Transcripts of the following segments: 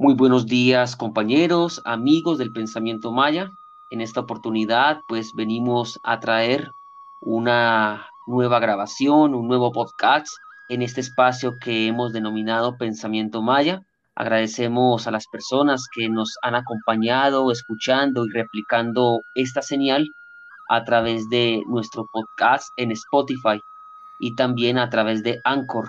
Muy buenos días compañeros, amigos del pensamiento maya. En esta oportunidad pues venimos a traer una nueva grabación, un nuevo podcast en este espacio que hemos denominado Pensamiento Maya. Agradecemos a las personas que nos han acompañado, escuchando y replicando esta señal a través de nuestro podcast en Spotify y también a través de Anchor.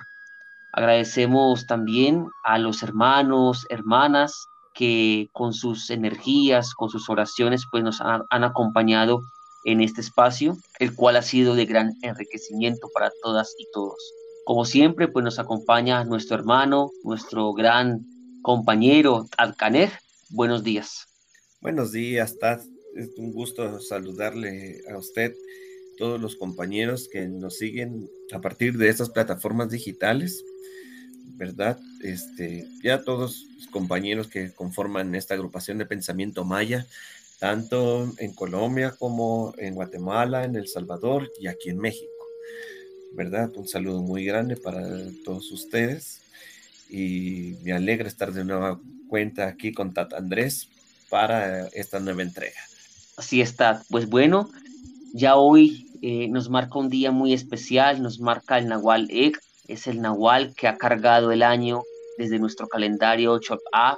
Agradecemos también a los hermanos, hermanas que con sus energías, con sus oraciones, pues nos han, acompañado en este espacio, el cual ha sido de gran enriquecimiento para todas y todos. Como siempre, pues nos acompaña nuestro hermano, nuestro gran compañero Alcaner. Buenos días. Buenos días, Tad. Es un gusto saludarle a usted, todos los compañeros que nos siguen a partir de estas plataformas digitales. ¿Verdad? Este, ya todos los compañeros que conforman esta agrupación de pensamiento maya, tanto en Colombia como en Guatemala, en El Salvador y aquí en México, ¿verdad? Un saludo muy grande para todos ustedes y me alegra estar de nueva cuenta aquí con Tata Andrés para esta nueva entrega. Así está, pues bueno, ya hoy eh, nos marca un día muy especial, nos marca el Nahual Ek, es el Nahual que ha cargado el año desde nuestro calendario Chop-A,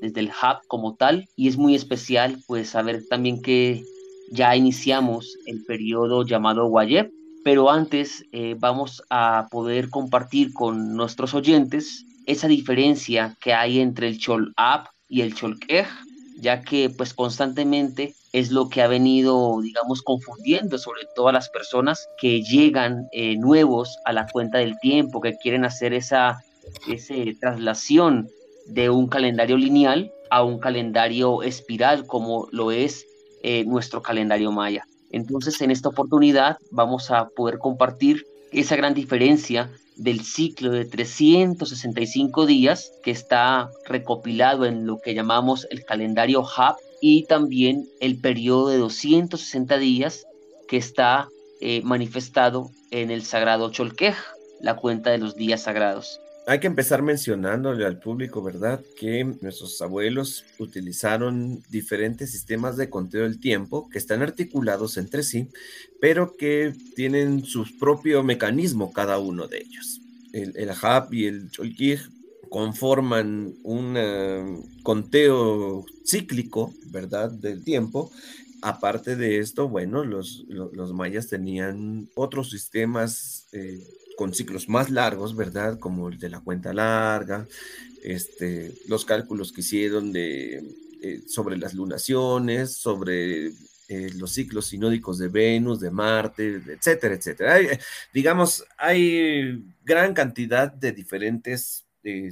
desde el Hub como tal, y es muy especial pues saber también que ya iniciamos el periodo llamado Wayeb, pero antes eh, vamos a poder compartir con nuestros oyentes esa diferencia que hay entre el Chol-Ab y el Cholkej, ya que pues constantemente es lo que ha venido, digamos, confundiendo sobre todo a las personas que llegan eh, nuevos a la cuenta del tiempo, que quieren hacer esa, esa traslación de un calendario lineal a un calendario espiral como lo es eh, nuestro calendario maya. Entonces, en esta oportunidad vamos a poder compartir esa gran diferencia del ciclo de 365 días que está recopilado en lo que llamamos el calendario HAP y también el periodo de 260 días que está eh, manifestado en el sagrado Cholquej, la cuenta de los días sagrados. Hay que empezar mencionándole al público, ¿verdad? Que nuestros abuelos utilizaron diferentes sistemas de conteo del tiempo que están articulados entre sí, pero que tienen su propio mecanismo cada uno de ellos. El, el y el Cholquij conforman un eh, conteo cíclico, ¿verdad?, del tiempo. Aparte de esto, bueno, los, los, mayas tenían otros sistemas eh, con ciclos más largos, ¿verdad?, como el de la cuenta larga, este, los cálculos que hicieron de, eh, sobre las lunaciones, sobre los ciclos sinódicos de Venus, de Marte, etcétera, etcétera. digamos, hay gran cantidad de diferentes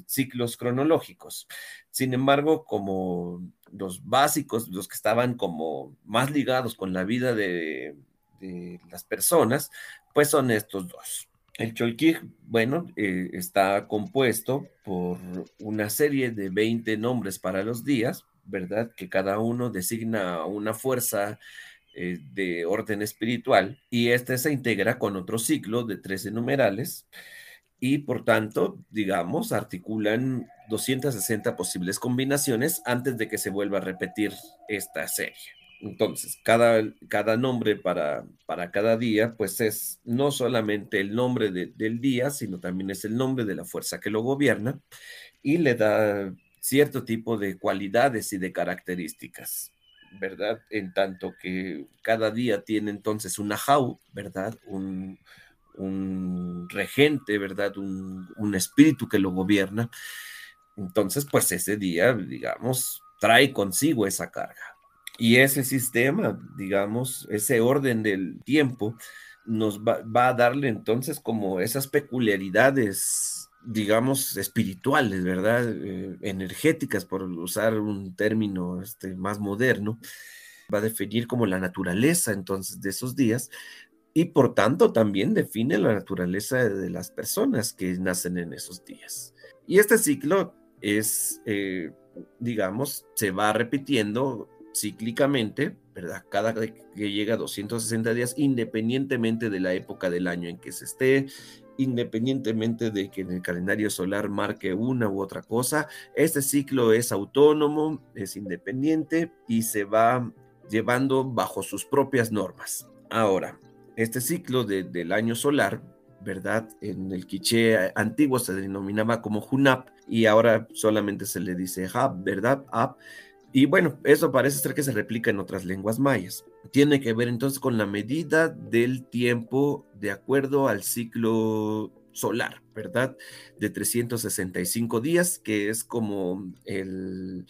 ciclos cronológicos. Sin embargo, como los básicos, los que estaban como más ligados con la vida de, las personas, pues son estos dos. El Cholquij, bueno, eh, está compuesto por una serie de 20 nombres para los días, ¿verdad? Que cada uno designa una fuerza eh, de orden espiritual y este se integra con otro ciclo de 13 numerales y por tanto, digamos, articulan 260 posibles combinaciones antes de que se vuelva a repetir esta serie. Entonces, cada, cada nombre para, para cada día, pues es no solamente el nombre del día, sino también es el nombre de la fuerza que lo gobierna y le da cierto tipo de cualidades y de características, ¿verdad? En tanto que cada día tiene entonces una jau, ¿verdad? Un, un regente, ¿verdad? Un, espíritu que lo gobierna. Entonces, pues ese día, digamos, trae consigo esa carga. Y ese sistema, digamos, ese orden del tiempo, nos va, a darle entonces como esas peculiaridades, digamos, espirituales, ¿verdad? Eh, energéticas, por usar un término este, más moderno, va a definir como la naturaleza entonces de esos días, y por tanto también define la naturaleza de las personas que nacen en esos días. Y este ciclo es, eh, digamos, se va repitiendo cíclicamente, ¿verdad? Cada que llega a 260 días, independientemente de la época del año en que se esté, independientemente de que en el calendario solar marque una u otra cosa, este ciclo es autónomo, es independiente y se va llevando bajo sus propias normas. Ahora, este ciclo del año solar, ¿verdad? En el quiché antiguo se denominaba como Hunap y ahora solamente se le dice Hab, ¿verdad? Hab. Y bueno, eso parece ser que se replica en otras lenguas mayas. Tiene que ver entonces con la medida del tiempo de acuerdo al ciclo solar, ¿verdad? De 365 días, que es como el,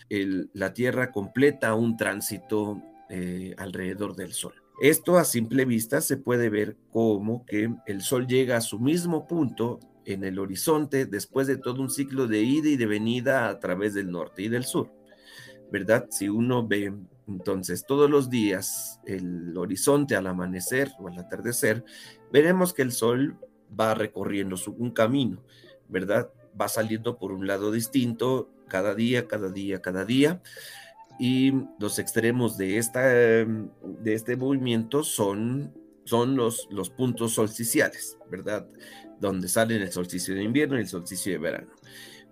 la Tierra completa un tránsito eh, alrededor del Sol. Esto a simple vista se puede ver como que el Sol llega a su mismo punto en el horizonte después de todo un ciclo de ida y de venida a través del norte y del sur. ¿verdad? Si uno ve entonces todos los días el horizonte al amanecer o al atardecer, veremos que el sol va recorriendo un camino, ¿verdad? Va saliendo por un lado distinto cada día, cada día, cada día. Y los extremos de, esta, de este movimiento son, son los, los puntos solsticiales, ¿verdad? Donde salen el solsticio de invierno y el solsticio de verano.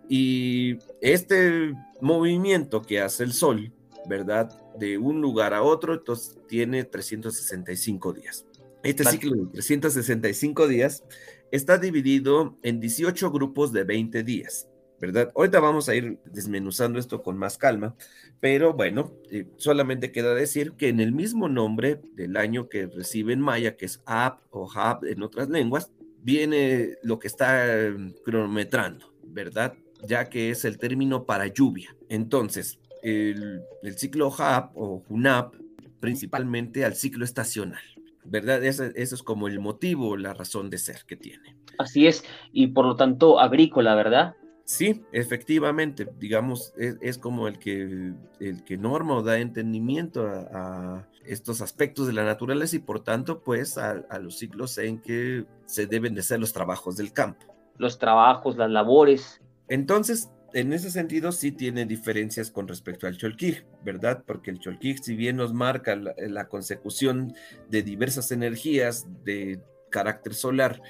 Y este movimiento que hace el Sol, ¿verdad? De un lugar a otro, entonces tiene 365 días. Este ciclo de 365 días está dividido en 18 grupos de 20 días, ¿verdad? Ahorita vamos a ir desmenuzando esto con más calma, pero bueno, eh, solamente queda decir que en el mismo nombre del año que recibe en maya, que es Ab o Hab en otras lenguas, viene lo que está mm, cronometrando, ¿verdad? ya que es el término para lluvia. Entonces, el, ciclo HAP o HUNAP principalmente al ciclo estacional, ¿verdad? Eso, es como el motivo, la razón de ser que tiene. Así es, y por lo tanto agrícola, ¿verdad? Sí, efectivamente, digamos, es, como el que, el que norma o da entendimiento a, estos aspectos de la naturaleza y por tanto, pues a, a, los ciclos en que se deben de hacer los trabajos del campo. Los trabajos, las labores. Entonces, en ese sentido sí tiene diferencias con respecto al Cholquij, ¿verdad? Porque el Cholquij, si bien nos marca la, consecución de diversas energías de carácter solar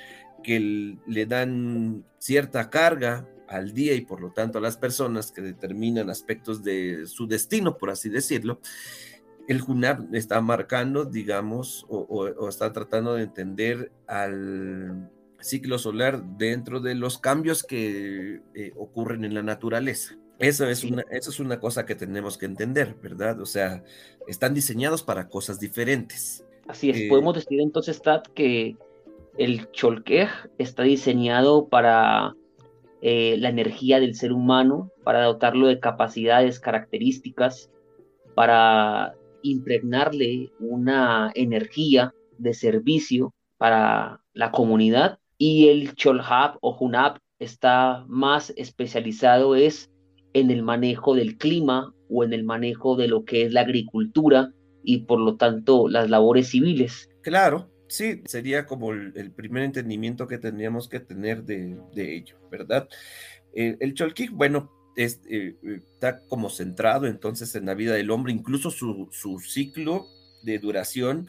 que le dan cierta carga al día y por lo tanto a las personas que determinan aspectos de su destino, por así decirlo, el Junab está marcando, digamos, o está tratando de entender al ciclo solar dentro de los cambios que eh, ocurren en la naturaleza. Eso es, una, eso es una cosa que tenemos que entender, ¿verdad? O sea, están diseñados para cosas diferentes. Así es, eh, podemos decir entonces, Tad, que el Cholquej está diseñado para eh, la energía del ser humano, para dotarlo de capacidades, características, para impregnarle una energía de servicio para la comunidad y el Cholhab o Hunab está más especializado es en el manejo del clima o en el manejo de lo que es la agricultura y por lo tanto las labores civiles. Claro, sí, sería como el, primer entendimiento que tendríamos que tener de, ello, ¿verdad? Eh, el Cholkik, bueno, es, eh, está como centrado entonces en la vida del hombre, incluso su, su ciclo de duración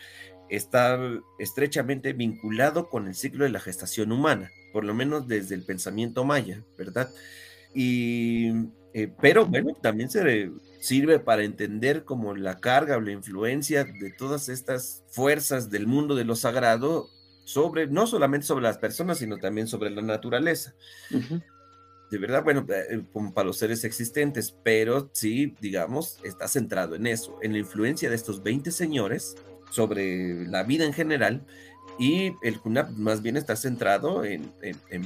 está estrechamente vinculado con el ciclo de la gestación humana, por lo menos desde el pensamiento maya, ¿verdad? Y, eh, pero bueno, también se sirve para entender como la carga o la influencia de todas estas fuerzas del mundo de lo sagrado sobre, no solamente sobre las personas, sino también sobre la naturaleza. De verdad, bueno, eh, como para los seres existentes, pero sí, digamos, está centrado en eso, en la influencia de estos 20 señores sobre la vida en general y el CUNAP más bien está centrado en,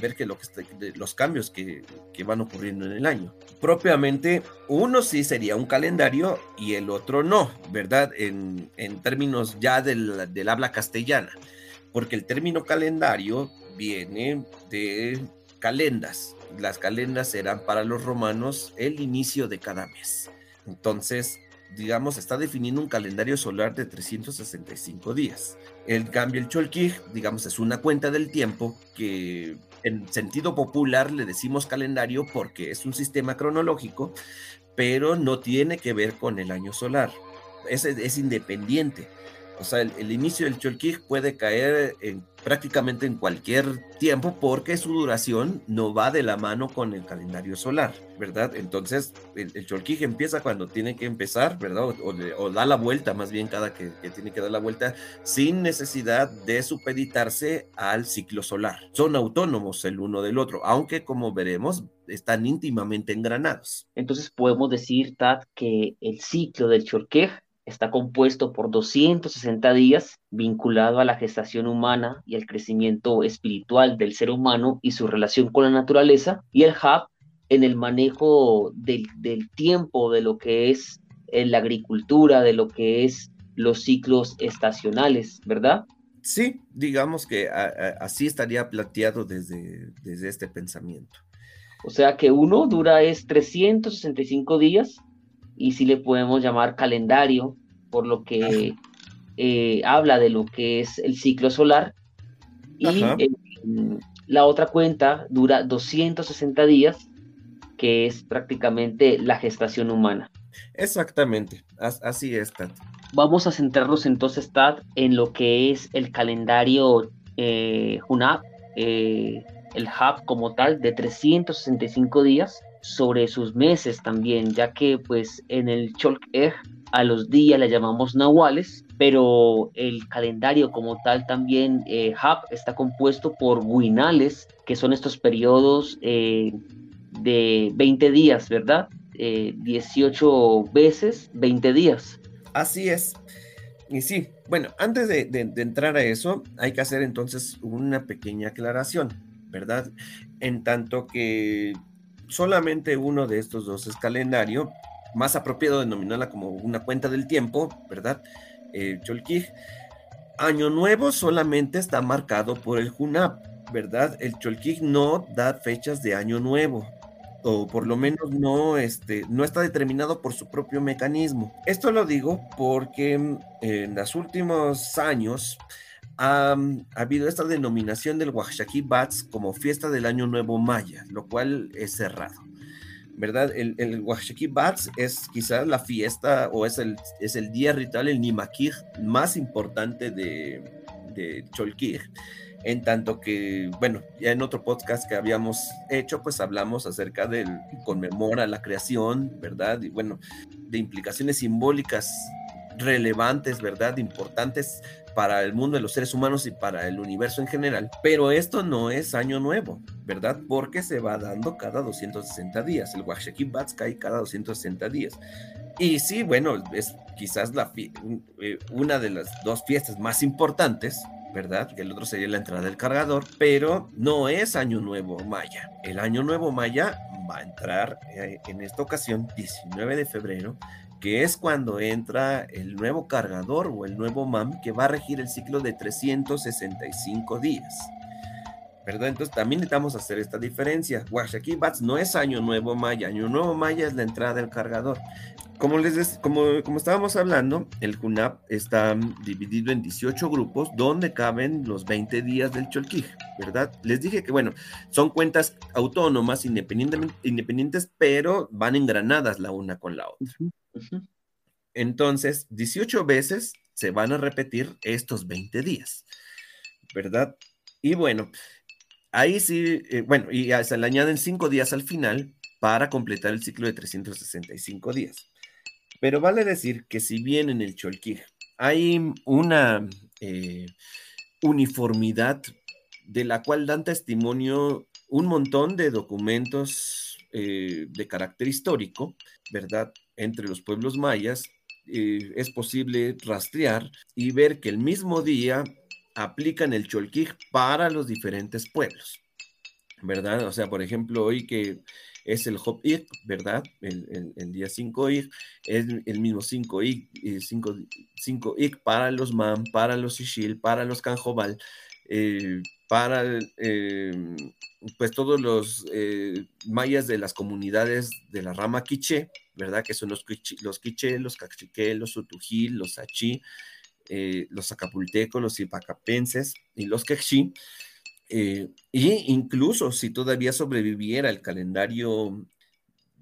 ver que, lo que los cambios que, van ocurriendo en el año. Propiamente, uno sí sería un calendario y el otro no, ¿verdad? En, términos ya del, del, habla castellana, porque el término calendario viene de calendas. Las calendas eran para los romanos el inicio de cada mes. Entonces, digamos, está definiendo un calendario solar de 365 días. El cambio, el Cholkij, digamos, es una cuenta del tiempo que en sentido popular le decimos calendario porque es un sistema cronológico, pero no tiene que ver con el año solar. Es, es independiente. O sea, el, inicio del Cholquij puede caer en, prácticamente en cualquier tiempo porque su duración no va de la mano con el calendario solar, ¿verdad? Entonces, el, el empieza cuando tiene que empezar, ¿verdad? O, da la vuelta, más bien cada que, tiene que dar la vuelta, sin necesidad de supeditarse al ciclo solar. Son autónomos el uno del otro, aunque como veremos, están íntimamente engranados. Entonces podemos decir, Tad, que el ciclo del Cholquej está compuesto por 260 días vinculado a la gestación humana y al crecimiento espiritual del ser humano y su relación con la naturaleza, y el HAB en el manejo del, tiempo, de lo que es en la agricultura, de lo que es los ciclos estacionales, ¿verdad? Sí, digamos que así estaría planteado desde, desde este pensamiento. O sea que uno dura es 365 días y si le podemos llamar calendario, por lo que eh, habla de lo que es el ciclo solar. Y eh, la otra cuenta dura 260 días, que es prácticamente la gestación humana. Exactamente, así es, Tad. Vamos a centrarnos entonces, Tad, en lo que es el calendario eh, Hunab, eh, el HAB como tal, de 365 días, sobre sus meses también, ya que pues en el Cholk a los días le llamamos nahuales, pero el calendario como tal también, eh, está compuesto por buinales, que son estos periodos eh, de 20 días, ¿verdad? 18 eh, veces 20 días. Así es. Y sí, bueno, antes de, entrar a eso, hay que hacer entonces una pequeña aclaración, ¿verdad? En tanto que solamente uno de estos dos es calendario, más apropiado denominarla como una cuenta del tiempo, ¿verdad? Eh, Cholquij. Año Nuevo solamente está marcado por el Junap, ¿verdad? El Cholquij no da fechas de Año Nuevo, o por lo menos no, este, no está determinado por su propio mecanismo. Esto lo digo porque mm, en los últimos años ha, habido esta denominación del Oaxaquí Bats como fiesta del Año Nuevo Maya, lo cual es cerrado. ¿Verdad? El, el Bats es quizás la fiesta o es el, es el día ritual, el Nimakir más importante de, de En tanto que, bueno, ya en otro podcast que habíamos hecho, pues hablamos acerca del conmemora la creación, ¿verdad? Y bueno, de implicaciones simbólicas relevantes, ¿verdad? Importantes para el mundo de los seres humanos y para el universo en general. Pero esto no es año nuevo, ¿verdad? Porque se va dando cada 260 días. El Washaki Bats cae cada 260 días. Y sí, bueno, es quizás la, eh, una de las dos fiestas más importantes, ¿verdad? Que el otro sería la entrada del cargador, pero no es Año Nuevo Maya. El Año Nuevo Maya va a entrar eh, en esta ocasión, 19 de febrero, que es cuando entra el nuevo cargador o el nuevo MAM que va a regir el ciclo de 365 días. ¿Verdad? Entonces también necesitamos hacer esta diferencia. Washaki Bats no es Año Nuevo Maya, Año Nuevo Maya es la entrada del cargador. Como, les como, como estábamos hablando, el Junap está dividido en 18 grupos donde caben los 20 días del Cholquij, ¿verdad? Les dije que, bueno, son cuentas autónomas, independientes, pero van engranadas la una con la otra. Entonces, 18 veces se van a repetir estos 20 días, ¿verdad? Y bueno, ahí sí, eh, bueno, y se le añaden 5 días al final para completar el ciclo de 365 días. Pero vale decir que si bien en el Cholquij hay una eh, uniformidad de la cual dan testimonio un montón de documentos eh, de carácter histórico, ¿verdad? entre los pueblos mayas, eh, es posible rastrear y ver que el mismo día aplican el cholquij para los diferentes pueblos, ¿verdad? O sea, por ejemplo, hoy que es el Hop ¿verdad? El, día 5 Ik, es el mismo 5 Ik, 5, eh, Ik para los Man, para los Ishil, para los Canjobal, eh, para pues todos los mayas de las comunidades de la rama quiché, ¿verdad? Que son los, los quiché, los cachiqué, los utujil, los achí, eh, los acapultecos, los ipacapenses y los quechí. Eh, y incluso si todavía sobreviviera el calendario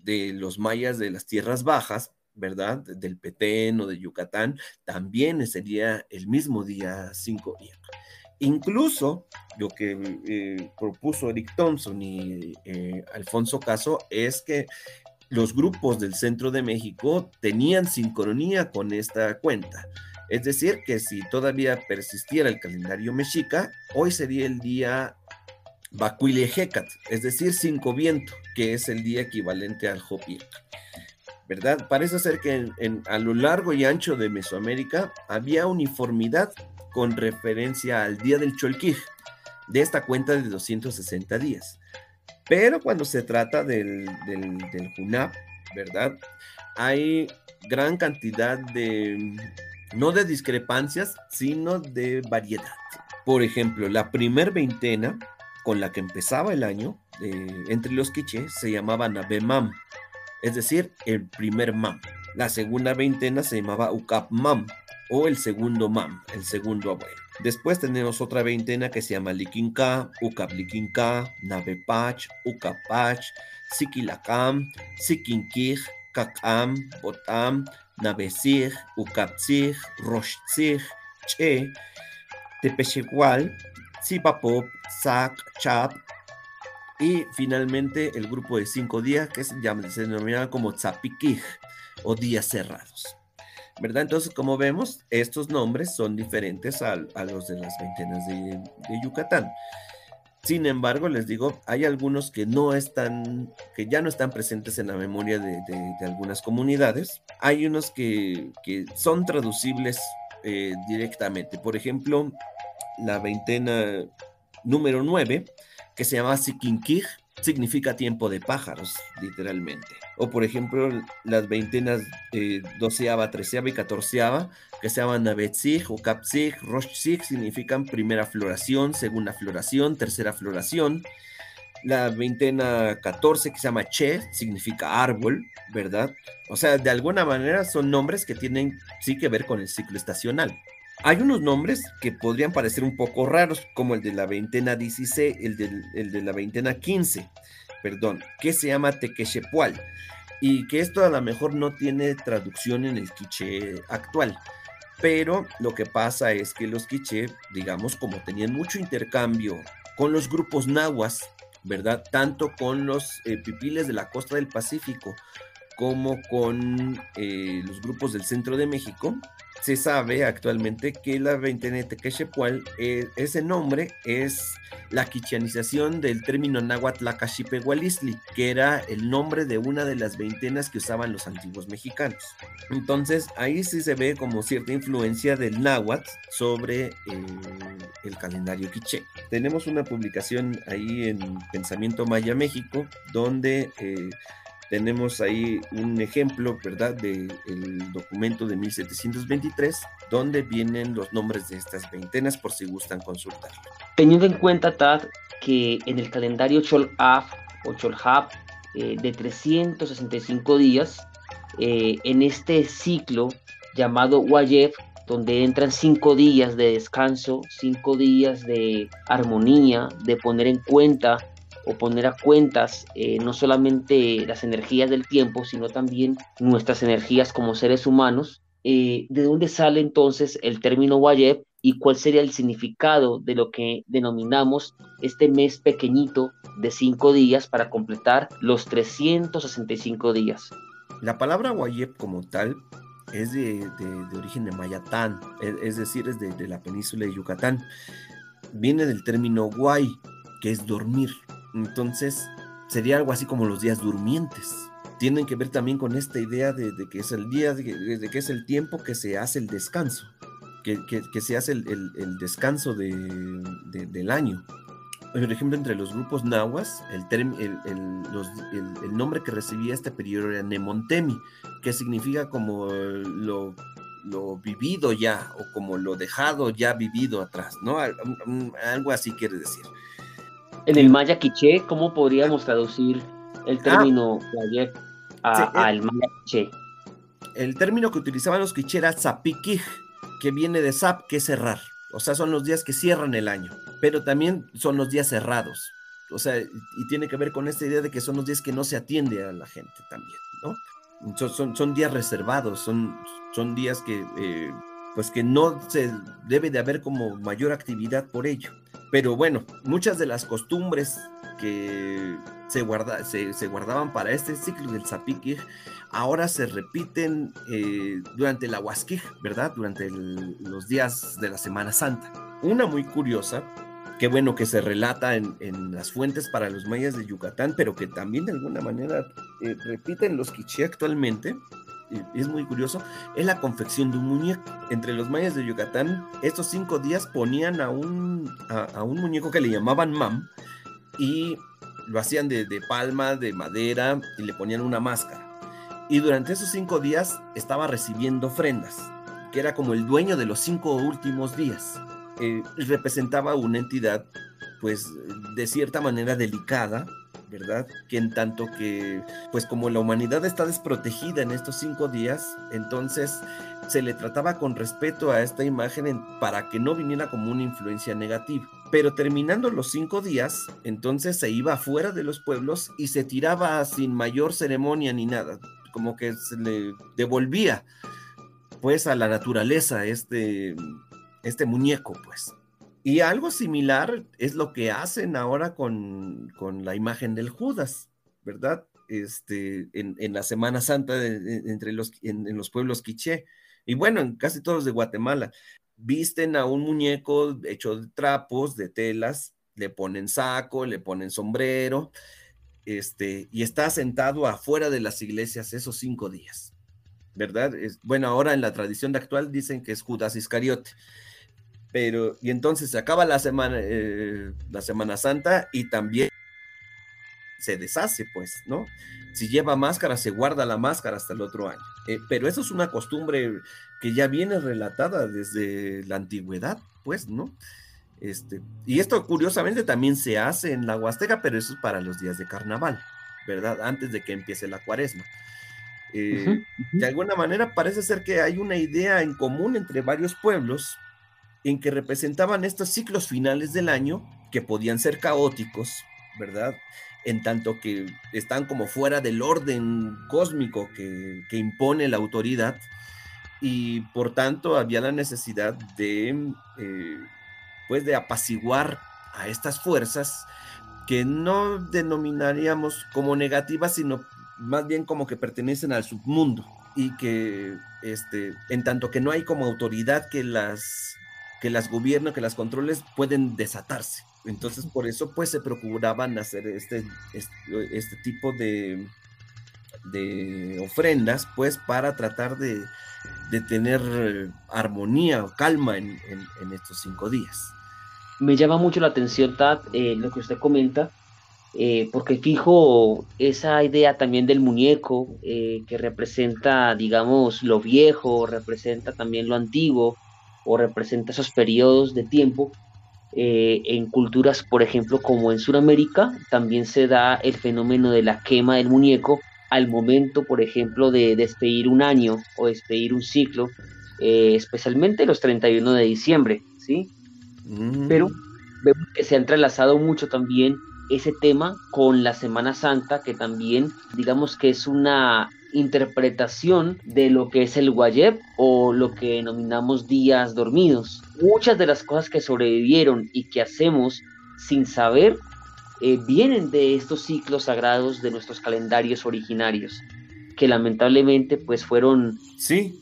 de los mayas de las tierras bajas, ¿verdad? Del Petén o de Yucatán, también sería el mismo día 5 días. Incluso lo que eh, propuso Eric Thompson y eh, Alfonso Caso es que los grupos del centro de México tenían sincronía con esta cuenta. Es decir, que si todavía persistiera el calendario mexica, hoy sería el día Bacuilejecat, es decir, cinco viento, que es el día equivalente al Hopi. ¿Verdad? Parece ser que a lo largo y ancho de Mesoamérica había uniformidad con referencia al día del Cholquij, de esta cuenta de 260 días. Pero cuando se trata del, del, ¿verdad? Hay gran cantidad de, no de discrepancias, sino de variedad. Por ejemplo, la primer veintena con la que empezaba el año eh, entre los quichés se llamaba Nabemam, es decir, el primer mam. La segunda veintena se llamaba Ukap Mam, o el segundo mam, el segundo abuelo. Después tenemos otra veintena que se llama Likinka, Ukap Likinka, Navepach, Ukapach, Sikilakam, Sikinkij, Kakam, Botam, Navesig, Ukapzig, Roshzig, Che, Tepechigual, Zipapop, Sak, Chap, y finalmente el grupo de cinco días que se, llama, se denomina como Tzapikij o días cerrados. ¿verdad? Entonces, como vemos, estos nombres son diferentes a, los de las veintenas de, Yucatán. Sin embargo, les digo, hay algunos que no están, que ya no están presentes en la memoria de, algunas comunidades. Hay unos que, son traducibles eh, directamente. Por ejemplo, la veintena número 9, que se llama Sikinkij, significa tiempo de pájaros, literalmente. O por ejemplo, las veintenas eh, doceava, treceava y catorceava, que se llaman Nabetzig o Kapzig, Roshzig, significan primera floración, segunda floración, tercera floración. La veintena 14 que se llama Che significa árbol, ¿verdad? O sea, de alguna manera son nombres que tienen sí que ver con el ciclo estacional. Hay unos nombres que podrían parecer un poco raros, como el de la veintena 16, el de, el de la veintena 15, perdón, que se llama Tequechepual, y que esto a lo mejor no tiene traducción en el quiché actual. Pero lo que pasa es que los quiché, digamos, como tenían mucho intercambio con los grupos nahuas, ¿verdad? Tanto con los eh, pipiles de la costa del Pacífico como con eh, los grupos del centro de México, se sabe actualmente que la veintena Tequechepual, eh, ese nombre es la quichanización del término náhuatl que era el nombre de una de las veintenas que usaban los antiguos mexicanos. Entonces, ahí sí se ve como cierta influencia del náhuatl sobre el calendario quiché. Tenemos una publicación ahí en Pensamiento Maya México, donde eh, tenemos ahí un ejemplo, ¿verdad?, del documento de 1723, donde vienen los nombres de estas veintenas por si gustan consultarlo. Teniendo en cuenta, Tad, que en el calendario Cholaf o Cholhap eh, de 365 días, eh, en este ciclo llamado Wayef, donde entran cinco días de descanso, cinco días de armonía, de poner en cuenta o poner a cuentas eh, no solamente las energías del tiempo, sino también nuestras energías como seres humanos. Eh, ¿De dónde sale entonces el término Wayeb y cuál sería el significado de lo que denominamos este mes pequeñito de cinco días para completar los 365 días? La palabra Wayeb como tal es de, origen de Mayatán, es, decir, es de la península de Yucatán. Viene del término Guay, que es dormir. Entonces, sería algo así como los días durmientes. Tienen que ver también con esta idea de, que es el día, de, que es el tiempo que se hace el descanso, que, se hace el, descanso del año. Por ejemplo, entre los grupos nahuas, el, el, nombre que recibía este periodo era Nemontemi, que significa como lo, lo vivido ya o como lo dejado ya vivido atrás, ¿no? Algo así quiere decir. En el maya quiché, ¿cómo podríamos traducir el ah. término al maya quiché? El término que utilizaban los quiché era zapikij, que viene de zap, que es cerrar. O sea, son los días que cierran el año, pero también son los días cerrados. O sea, y tiene que ver con esta idea de que son los días que no se atiende a la gente también, ¿no? son, son, días reservados, son, son días que, eh, pues que no se debe de haber como mayor actividad por ello. Pero bueno, muchas de las costumbres que se, guarda, se, guardaban para este ciclo del Zapiquij ahora se repiten eh, durante la Huasquij, ¿verdad? Durante los días de la Semana Santa. Una muy curiosa, que bueno que se relata en, las fuentes para los mayas de Yucatán, pero que también de alguna manera eh, repiten los quiché actualmente, es muy curioso, es la confección de un muñeco. Entre los mayas de Yucatán, estos cinco días ponían a un, a, un muñeco que le llamaban mam y lo hacían de, de, palma, de madera y le ponían una máscara. Y durante esos cinco días estaba recibiendo ofrendas, que era como el dueño de los cinco últimos días. Eh, representaba una entidad, pues, de cierta manera delicada, ¿verdad? Que en tanto que, pues como la humanidad está desprotegida en estos cinco días, entonces se le trataba con respeto a esta imagen para que no viniera como una influencia negativa. Pero terminando los cinco días, entonces se iba afuera de los pueblos y se tiraba sin mayor ceremonia ni nada, como que se le devolvía pues a la naturaleza este, este muñeco, pues. Y algo similar es lo que hacen ahora con, la imagen del Judas, ¿verdad? Este, en, la Semana Santa entre los, en, los pueblos quiché. Y bueno, en casi todos de Guatemala. Visten a un muñeco hecho de trapos, de telas, le ponen saco, le ponen sombrero, este, y está sentado afuera de las iglesias esos cinco días, ¿verdad? Es, bueno, ahora en la tradición actual dicen que es Judas Iscariote pero, y entonces se acaba la semana, eh, la Semana Santa y también se deshace, pues, ¿no? Si lleva máscara, se guarda la máscara hasta el otro año. Eh, pero eso es una costumbre que ya viene relatada desde la antigüedad, pues, ¿no? Este, y esto curiosamente también se hace en la Huasteca, pero eso es para los días de carnaval, ¿verdad? Antes de que empiece la cuaresma. Eh, de alguna manera parece ser que hay una idea en común entre varios pueblos en que representaban estos ciclos finales del año que podían ser caóticos, ¿verdad? En tanto que están como fuera del orden cósmico que, impone la autoridad y por tanto había la necesidad de, eh, pues de apaciguar a estas fuerzas que no denominaríamos como negativas, sino más bien como que pertenecen al submundo y que, este, en tanto que no hay como autoridad que las que las gobiernos, que las controles pueden desatarse. Entonces, por eso, pues, se procuraban hacer este, este, tipo de, de ofrendas, pues, para tratar de, tener armonía o calma en, estos cinco días. Me llama mucho la atención, Tad, eh, lo que usted comenta, eh, porque fijo esa idea también del muñeco, eh, que representa, digamos, lo viejo, representa también lo antiguo, o representa esos periodos de tiempo. Eh, en culturas, por ejemplo, como en Sudamérica, también se da el fenómeno de la quema del muñeco al momento, por ejemplo, de despedir un año o despedir un ciclo, eh, especialmente los 31 de diciembre, ¿sí? Mm. Pero vemos que se ha entrelazado mucho también ese tema con la Semana Santa, que también digamos que es una interpretación de lo que es el Guayeb o lo que denominamos días dormidos. Muchas de las cosas que sobrevivieron y que hacemos sin saber eh, vienen de estos ciclos sagrados de nuestros calendarios originarios, que lamentablemente pues fueron, sí,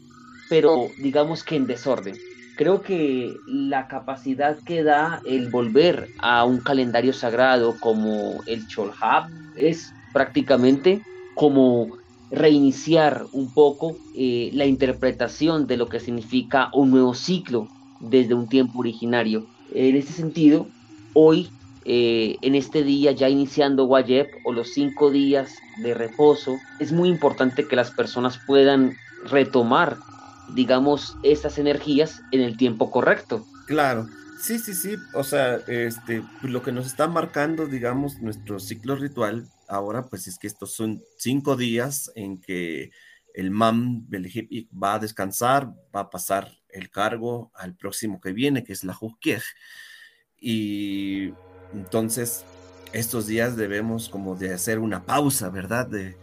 pero digamos que en desorden. Creo que la capacidad que da el volver a un calendario sagrado como el Cholhab es prácticamente como reiniciar un poco eh, la interpretación de lo que significa un nuevo ciclo desde un tiempo originario. En este sentido, hoy, eh, en este día ya iniciando Wayeb o los cinco días de reposo, es muy importante que las personas puedan retomar, digamos, estas energías en el tiempo correcto. Claro, sí, sí, sí, o sea, este, lo que nos está marcando, digamos, nuestro ciclo ritual ahora, pues es que estos son cinco días en que el MAM Belgip va a descansar, va a pasar el cargo al próximo que viene, que es la Jukiej. Y entonces, estos días debemos como de hacer una pausa, ¿verdad? De,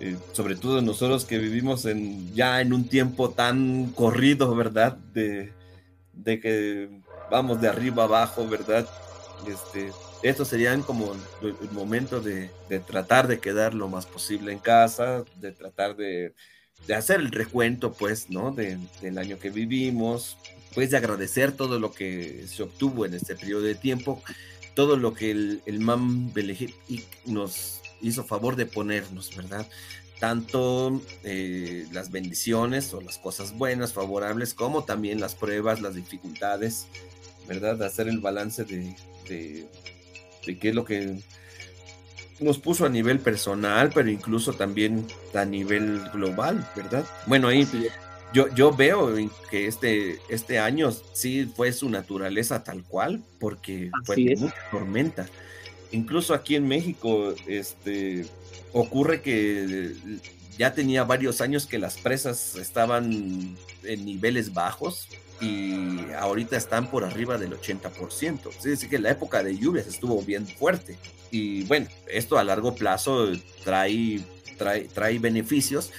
eh, sobre todo nosotros que vivimos en, ya en un tiempo tan corrido, ¿verdad? De, de que vamos de arriba abajo, ¿verdad? Este, estos serían como el, momento de, de, tratar de quedar lo más posible en casa, de tratar de, de hacer el recuento, pues, ¿no? De, del año que vivimos, pues de agradecer todo lo que se obtuvo en este periodo de tiempo, todo lo que el, el MAM nos hizo favor de ponernos, ¿verdad? Tanto eh, las bendiciones o las cosas buenas, favorables, como también las pruebas, las dificultades, ¿verdad? De hacer el balance de, de, de qué es lo que nos puso a nivel personal, pero incluso también a nivel global, ¿verdad? Bueno, ahí yo, yo veo que este, este año sí fue su naturaleza tal cual, porque fue mucha tormenta. Incluso aquí en México, este, ocurre que ya tenía varios años que las presas estaban en niveles bajos y ahorita están por arriba del 80%. Es decir, que la época de lluvias estuvo bien fuerte. Y bueno, esto a largo plazo trae, trae, trae beneficios,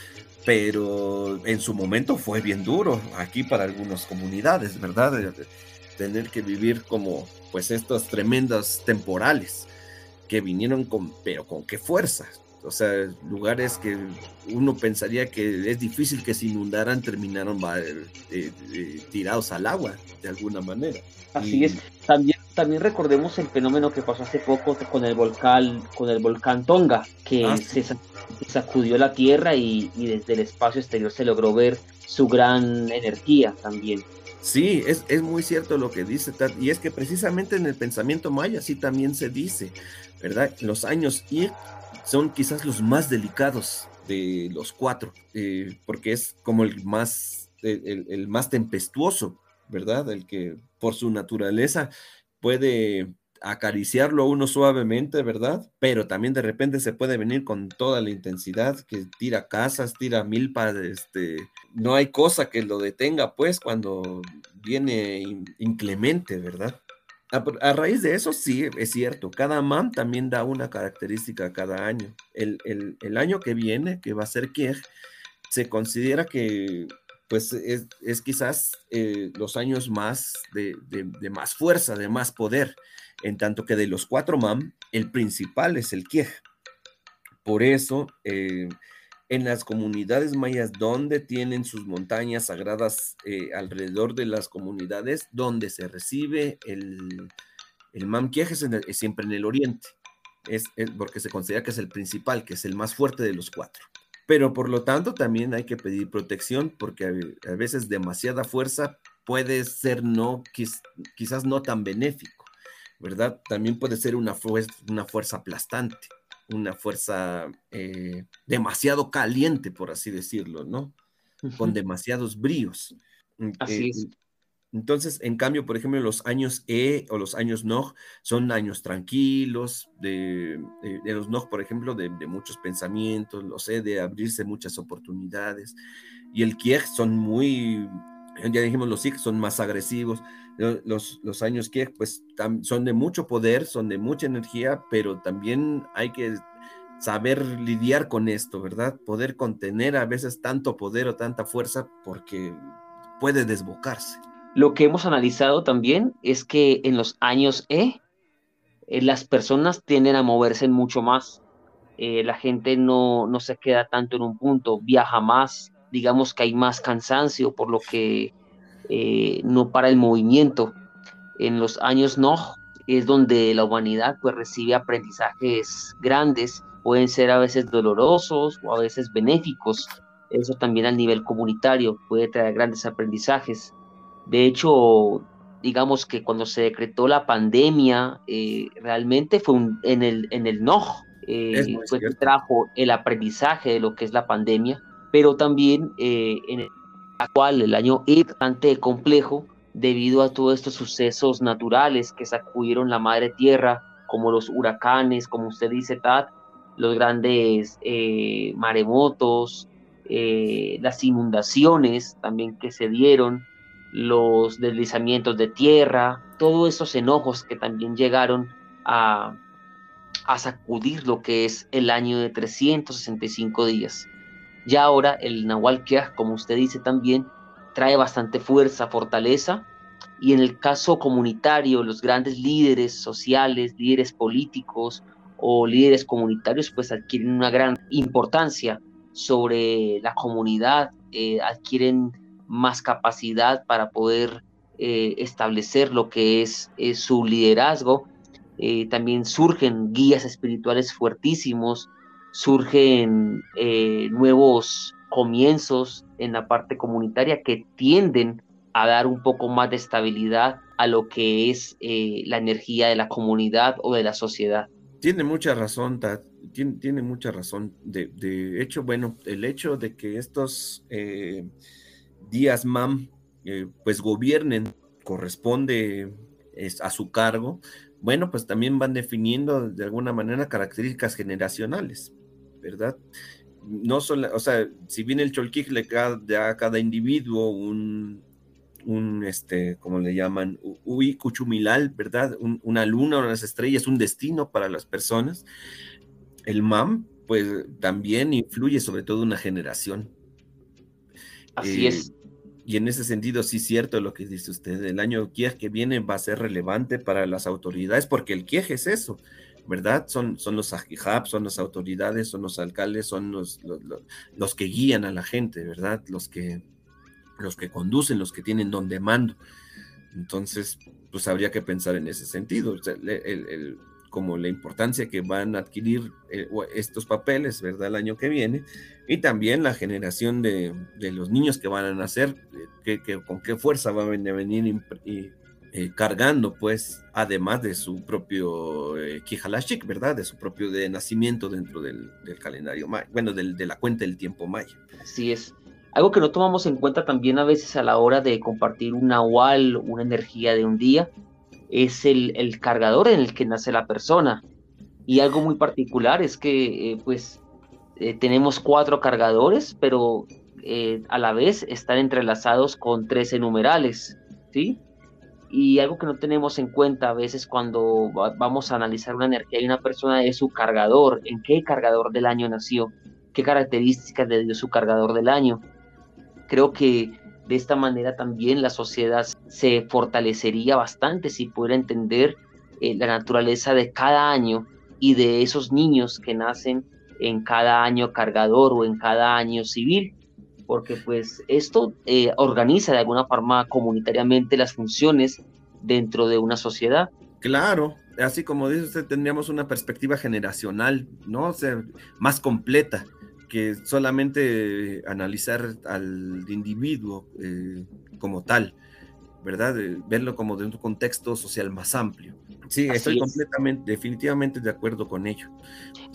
pero en su momento fue bien duro aquí para algunas comunidades, ¿verdad? Tener que vivir como pues estas tremendas temporales que vinieron con, pero con qué fuerza. O sea, lugares que uno pensaría que es difícil que se inundaran, terminaron eh, eh, tirados al agua de alguna manera. Así es. También, también recordemos el fenómeno que pasó hace poco con el volcán, con el volcán Tonga, que ah, se sacudió la tierra y, desde el espacio exterior se logró ver su gran energía también. Sí, es, es muy cierto lo que dice y es que precisamente en el pensamiento maya sí también se dice, ¿verdad? Los años Y son quizás los más delicados de los cuatro, eh, porque es como el más, el, más tempestuoso, ¿verdad? El que por su naturaleza puede acariciarlo a uno suavemente, ¿verdad? Pero también de repente se puede venir con toda la intensidad, que tira casas, tira milpa, este, no hay cosa que lo detenga, pues, cuando viene inclemente, ¿verdad? A, raíz de eso, sí, es cierto. Cada MAM también da una característica cada año. El, año que viene, que va a ser Kieg, se considera que pues es, quizás eh, los años más de, más fuerza, de más poder, en tanto que de los cuatro MAM, el principal es el Kieg. Por eso, eh, en las comunidades mayas donde tienen sus montañas sagradas eh, alrededor de las comunidades, donde se recibe el, el es, siempre en el oriente, es, porque se considera que es el principal, que es el más fuerte de los cuatro. Pero por lo tanto también hay que pedir protección porque a, veces demasiada fuerza puede ser no, quizás no tan benéfico, ¿verdad? También puede ser una, una fuerza aplastante una fuerza eh, demasiado caliente, por así decirlo, ¿no? Con demasiados bríos. Mm, así eh, es. Entonces, en cambio, por ejemplo, los años E o los años NOG son años tranquilos, de, los NOG, por ejemplo, de, muchos pensamientos, los E de abrirse muchas oportunidades. Y el Kieg son muy, ya dijimos, los SIG son más agresivos. Los, los años Kieg, pues, son de mucho poder, son de mucha energía, pero también hay que saber lidiar con esto, ¿verdad? Poder contener a veces tanto poder o tanta fuerza porque puede desbocarse. Lo que hemos analizado también es que en los años E, eh, las personas tienden a moverse mucho más. Eh, la gente no, no se queda tanto en un punto, viaja más, digamos que hay más cansancio, por lo que eh, no para el movimiento. En los años no es donde la humanidad pues recibe aprendizajes grandes pueden ser a veces dolorosos o a veces benéficos. Eso también al nivel comunitario puede traer grandes aprendizajes. De hecho, digamos que cuando se decretó la pandemia, eh, realmente fue en el, en el eh, fue que trajo el aprendizaje de lo que es la pandemia, pero también eh, en el cual el año es bastante complejo debido a todos estos sucesos naturales que sacudieron la madre tierra, como los huracanes, como usted dice, Tad, los grandes eh, maremotos, eh, las inundaciones también que se dieron, los deslizamientos de tierra, todos esos enojos que también llegaron a, sacudir lo que es el año de 365 días. Ya ahora el Nahual como usted dice también, trae bastante fuerza, fortaleza, y en el caso comunitario, los grandes líderes sociales, líderes políticos o líderes comunitarios, pues adquieren una gran importancia sobre la comunidad, eh, adquieren más capacidad para poder eh, establecer lo que es, su liderazgo. Eh, también surgen guías espirituales fuertísimos, surgen nuevos comienzos en la parte comunitaria que tienden a dar un poco más de estabilidad a lo que es la energía de la comunidad o de la sociedad. Tiene mucha razón, Tad. Tiene, mucha razón. De, hecho, bueno, el hecho de que estos eh, días MAM eh, pues gobiernen corresponde a su cargo, bueno, pues también van definiendo de alguna manera características generacionales, ¿verdad? No solo, o sea, si bien el Cholquij le da a cada individuo un, un, este, como le llaman, Ui Cuchumilal, ¿verdad? una luna, unas estrellas, un destino para las personas. El MAM, pues también influye sobre todo una generación. Así es. Eh, y en ese sentido, sí es cierto lo que dice usted, el año Kiej que viene va a ser relevante para las autoridades, porque el Kiej es eso, ¿verdad? Son, son los ajijab, son las autoridades, son los alcaldes, son los, los que guían a la gente, ¿verdad? Los que los que conducen, los que tienen donde mando. Entonces, pues habría que pensar en ese sentido, como la importancia que van a adquirir eh, estos papeles, ¿verdad? El año que viene, y también la generación de, los niños que van a nacer, que, con qué fuerza van a venir y, eh, cargando, pues, además de su propio eh, ¿verdad? De su propio de nacimiento dentro del, calendario maya, bueno, de la cuenta del tiempo maya. Así es. Algo que no tomamos en cuenta también a veces a la hora de compartir un nahual, una energía de un día, es el, cargador en el que nace la persona. Y algo muy particular es que eh, pues eh, tenemos cuatro cargadores, pero a la vez están entrelazados con tres numerales, ¿sí? Y algo que no tenemos en cuenta a veces cuando vamos a analizar una energía de una persona es su cargador, en qué cargador del año nació, qué características le dio su cargador del año. Creo que de esta manera también la sociedad se fortalecería bastante si pudiera entender eh, la naturaleza de cada año y de esos niños que nacen en cada año cargador o en cada año civil, porque pues esto eh, organiza de alguna forma comunitariamente las funciones dentro de una sociedad. Claro, así como dice usted, tendríamos una perspectiva generacional, ¿no? O sea, más completa que solamente analizar al individuo eh, como tal, ¿verdad? verlo como de un contexto social más amplio. Sí, estoy completamente, definitivamente de acuerdo con ello.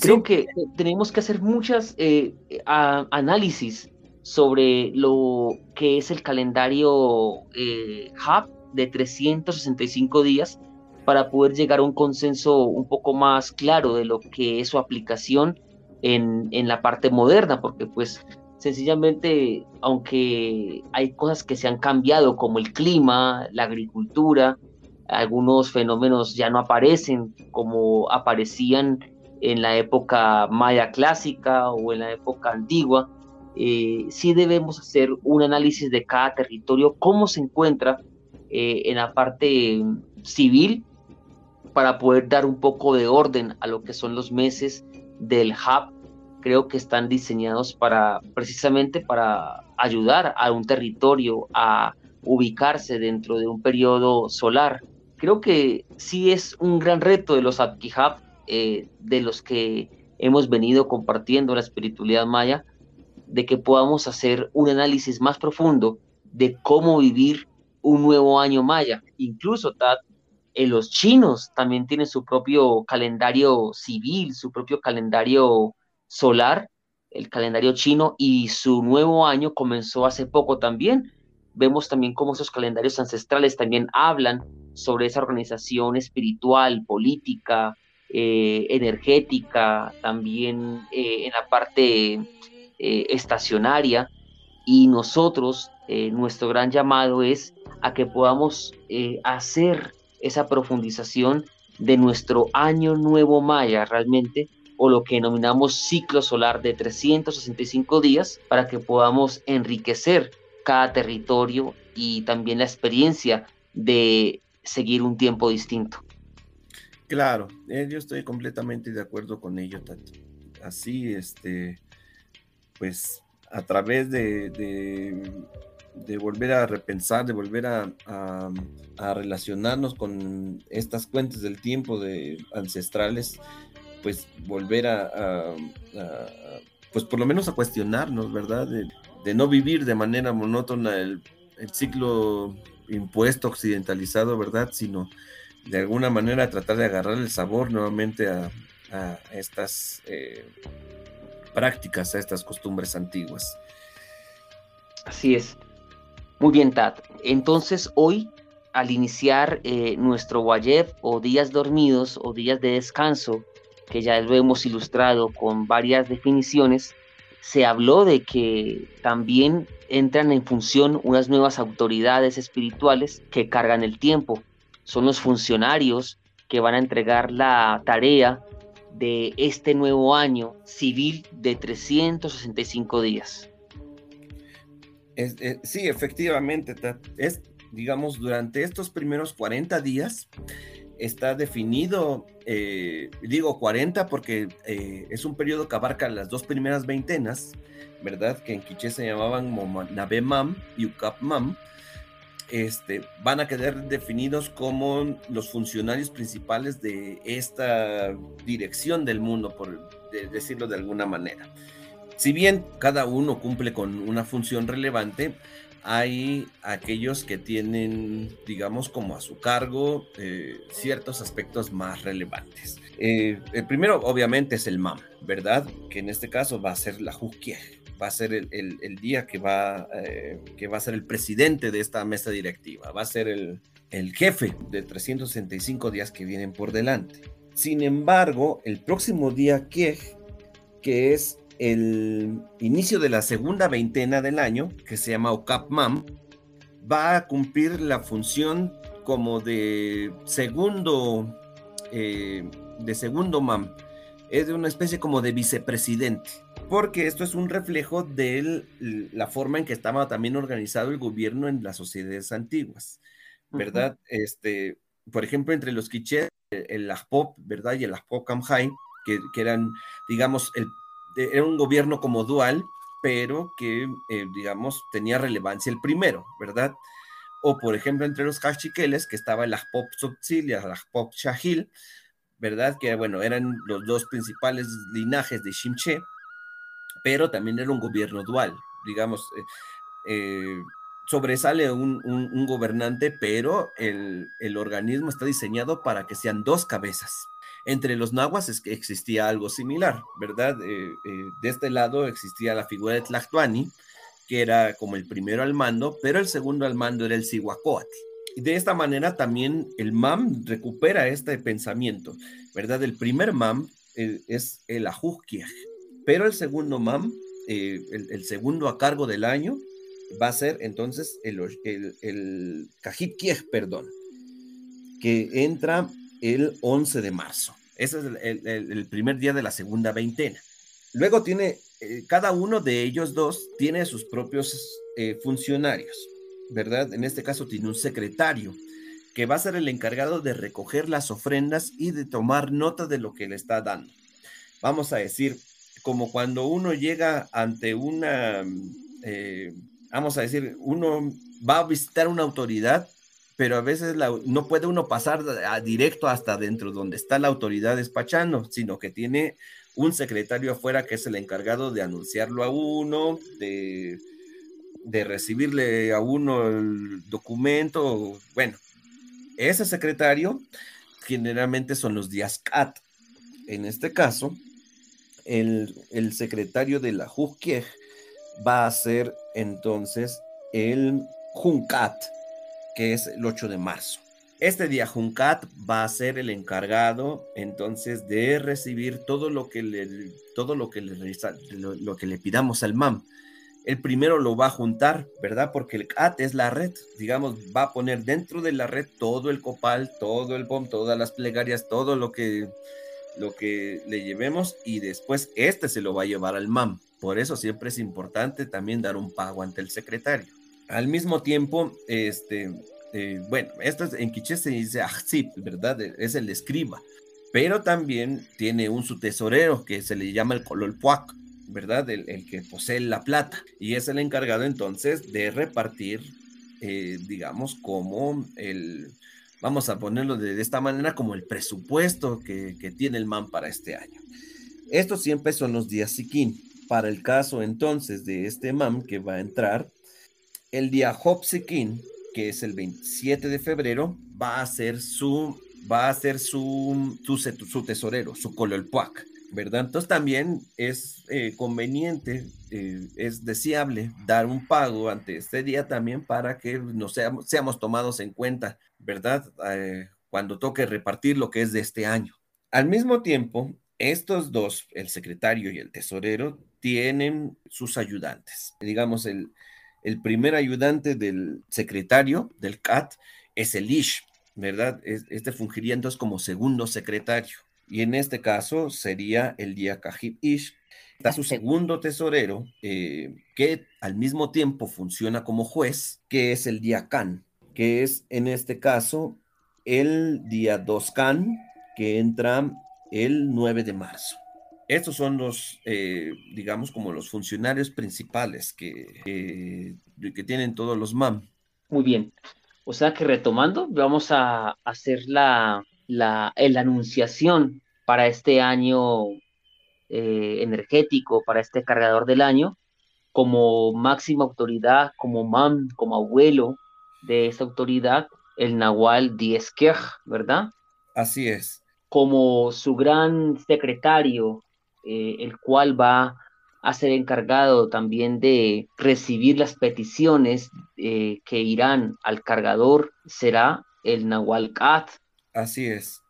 Creo que tenemos que hacer muchas eh, análisis sobre lo que es el calendario eh, HUB de 365 días para poder llegar a un consenso un poco más claro de lo que es su aplicación en, en la parte moderna, porque pues sencillamente, aunque hay cosas que se han cambiado como el clima, la agricultura, algunos fenómenos ya no aparecen como aparecían en la época maya clásica o en la época antigua, eh, sí debemos hacer un análisis de cada territorio, cómo se encuentra eh, en la parte civil, para poder dar un poco de orden a lo que son los meses del hub creo que están diseñados para precisamente para ayudar a un territorio a ubicarse dentro de un periodo solar. Creo que sí es un gran reto de los Abkihab, eh, de los que hemos venido compartiendo la espiritualidad maya, de que podamos hacer un análisis más profundo de cómo vivir un nuevo año maya. Incluso, Tad, eh, los chinos también tienen su propio calendario civil, su propio calendario solar, el calendario chino, y su nuevo año comenzó hace poco también. Vemos también cómo esos calendarios ancestrales también hablan sobre esa organización espiritual, política, eh, energética, también eh, en la parte eh, estacionaria. Y nosotros, nuestro gran llamado es a que podamos hacer esa profundización de nuestro año nuevo maya realmente o lo que denominamos ciclo solar de 365 días para que podamos enriquecer cada territorio y también la experiencia de seguir un tiempo distinto. Claro, eh, yo estoy completamente de acuerdo con ello, Así, este, pues a través de, de, volver a repensar, de volver a, relacionarnos con estas cuentas del tiempo de ancestrales, pues volver a, pues por lo menos a cuestionarnos, ¿verdad? De, no vivir de manera monótona el, el, ciclo impuesto, occidentalizado, ¿verdad? Sino de alguna manera tratar de agarrar el sabor nuevamente a, estas eh, prácticas, a estas costumbres antiguas. Así es. Muy bien, Tat. Entonces, hoy, al iniciar eh, nuestro Wayeb o días dormidos o días de descanso, que ya lo hemos ilustrado con varias definiciones, se habló de que también entran en función unas nuevas autoridades espirituales que cargan el tiempo. Son los funcionarios que van a entregar la tarea de este nuevo año civil de 365 días. Eh, sí, efectivamente, es, digamos, durante estos primeros 40 días está definido, eh, digo 40 porque eh, es un periodo que abarca las dos primeras veintenas, ¿verdad? Que en quiché se llamaban Nabemam y Ukapmam, este, van a quedar definidos como los funcionarios principales de esta dirección del mundo, por decirlo de alguna manera. Si bien cada uno cumple con una función relevante, hay aquellos que tienen, digamos, como a su cargo eh, ciertos aspectos más relevantes. Eh, el primero, obviamente, es el MAM, ¿verdad? Que en este caso va a ser la Jukiej va a ser el, día que va, eh, que va a ser el presidente de esta mesa directiva, va a ser el, jefe de 365 días que vienen por delante. Sin embargo, el próximo día que, que es el inicio de la segunda veintena del año, que se llama OCAPMAM, va a cumplir la función como de segundo, eh, de segundo MAM, es de una especie como de vicepresidente porque esto es un reflejo de la forma en que estaba también organizado el gobierno en las sociedades antiguas, ¿verdad? Este, por ejemplo, entre los quichés, el Ajpop, ¿verdad? Y el Ajpop Kamhai, que, que, eran, digamos, el, era un gobierno como dual, pero que, eh, digamos, tenía relevancia el primero, ¿verdad? O, por ejemplo, entre los Cachiqueles, que estaba el Ajpop Tzotzil y el Ajpop Shahil, ¿verdad? Que, bueno, eran los dos principales linajes de Shimche, pero también era un gobierno dual, digamos, eh, eh, sobresale un, gobernante, pero el, organismo está diseñado para que sean dos cabezas. Entre los nahuas es que existía algo similar, ¿verdad? Eh, de este lado existía la figura de Tlactuani, que era como el primero al mando, pero el segundo al mando era el Cihuacóatl. Y de esta manera también el MAM recupera este pensamiento, ¿verdad? El primer MAM es el Ajujkiaj, pero el segundo MAM, eh, el, segundo a cargo del año, va a ser entonces el, el, el perdón, que entra el 11 de marzo. Ese es el, primer día de la segunda veintena. Luego tiene, eh, cada uno de ellos dos tiene sus propios eh, funcionarios, ¿verdad? En este caso tiene un secretario que va a ser el encargado de recoger las ofrendas y de tomar nota de lo que le está dando. Vamos a decir, como cuando uno llega ante una, eh, vamos a decir, uno va a visitar una autoridad, pero a veces no puede uno pasar directo hasta dentro donde está la autoridad despachando, sino que tiene un secretario afuera que es el encargado de anunciarlo a uno, de, de recibirle a uno el documento, bueno, ese secretario generalmente son los días CAT. En este caso, el, secretario de la Juzquiej va a ser entonces el Juncat, que es el 8 de marzo. Este día Juncat va a ser el encargado entonces de recibir todo lo que le, todo lo que le, lo, que le pidamos al MAM. el primero lo va a juntar, ¿verdad? Porque el CAT es la red, digamos, va a poner dentro de la red todo el copal, todo el BOM, todas las plegarias, todo lo que, lo que le llevemos y después este se lo va a llevar al MAM. Por eso siempre es importante también dar un pago ante el secretario. Al mismo tiempo, este, eh, bueno, esto es, en quiché se dice sí, ¿verdad? Es el escriba, pero también tiene un su tesorero que se le llama el cololpuac, ¿verdad? El, que posee la plata y es el encargado entonces de repartir, eh, digamos, como el, vamos a ponerlo de, esta manera, como el presupuesto que, tiene el MAN para este año. Estos siempre son los días siquín. Para el caso entonces de este MAM que va a entrar, el día Hop Siquín, que es el 27 de febrero, va a ser su, va a ser su, su, su tesorero, su cololpuac. ¿verdad? Entonces también es eh, conveniente, eh, es deseable dar un pago ante este día también para que nos seamos tomados en cuenta, ¿verdad? Eh, cuando toque repartir lo que es de este año. Al mismo tiempo, estos dos, el secretario y el tesorero, tienen sus ayudantes. Digamos, el, el primer ayudante del secretario del CAT es el ISH, ¿verdad? Este fungiría entonces como segundo secretario y en este caso sería el día Kajib Ish. Está su segundo tesorero, eh, que al mismo tiempo funciona como juez, que es el Khan, que es en este caso el día 2 Khan, que entra el 9 de marzo. Estos son los, eh, digamos, como los funcionarios principales que, que tienen todos los MAM. Muy bien. O sea que retomando, vamos a hacer la, la, anunciación para este año eh, energético, para este cargador del año, como máxima autoridad, como mam, como abuelo de esta autoridad, el Nahual Diezquej, ¿verdad? Así es. Como su gran secretario, eh, el cual va a ser encargado también de recibir las peticiones eh, que irán al cargador, será el Nahual Kat, Así es.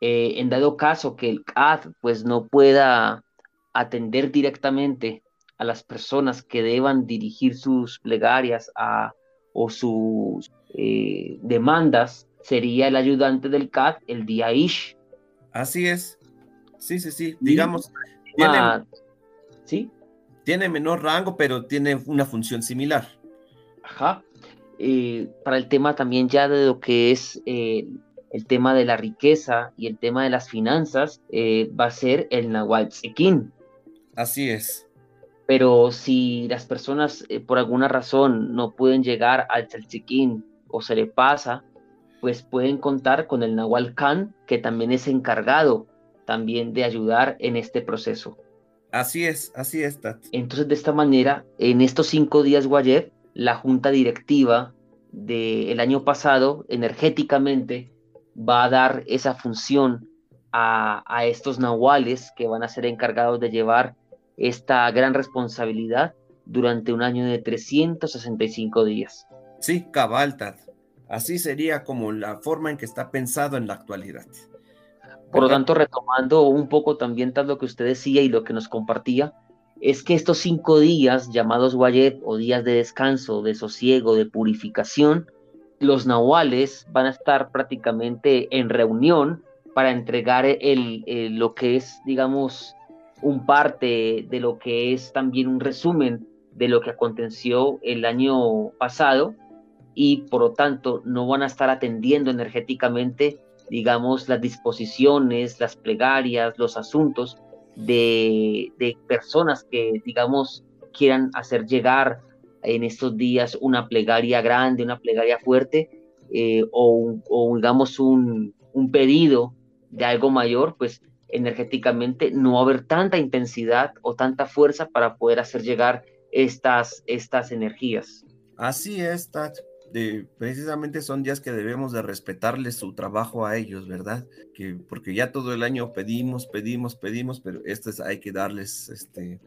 Eh, en dado caso que el CAD pues no pueda atender directamente a las personas que deban dirigir sus plegarias a, o sus eh, demandas, sería el ayudante del CAD, el día Ish. Así es. Sí, sí, sí. Digamos, tiene, ¿sí? tiene menor rango, pero tiene una función similar. Ajá. Eh, para el tema también ya de lo que es el tema de la riqueza y el tema de las finanzas eh, va a ser el Nahual Tzekin. Así es. Pero si las personas eh, por alguna razón no pueden llegar al Tzekin o se le pasa, pues pueden contar con el Nahual Khan, que también es encargado también de ayudar en este proceso. Así es, así es, Entonces, de esta manera, en estos cinco días, Guayet, la junta directiva del año pasado, energéticamente, va a dar esa función a, estos nahuales que van a ser encargados de llevar esta gran responsabilidad durante un año de 365 días. Sí, cabaltad. Así sería como la forma en que está pensado en la actualidad. Por lo tanto, retomando un poco también lo que usted decía y lo que nos compartía, es que estos cinco días llamados Wayet o días de descanso, de sosiego, de purificación, los nahuales van a estar prácticamente en reunión para entregar el, lo que es, digamos, un parte de lo que es también un resumen de lo que aconteció el año pasado y por lo tanto no van a estar atendiendo energéticamente, digamos, las disposiciones, las plegarias, los asuntos de, de personas que, digamos, quieran hacer llegar en estos días una plegaria grande, una plegaria fuerte, eh, o, digamos un, pedido de algo mayor, pues energéticamente no va a haber tanta intensidad o tanta fuerza para poder hacer llegar estas, estas energías. Así es, Tat. De, precisamente son días que debemos de respetarles su trabajo a ellos, ¿verdad? Que porque ya todo el año pedimos, pedimos, pedimos, pero estos hay que darles este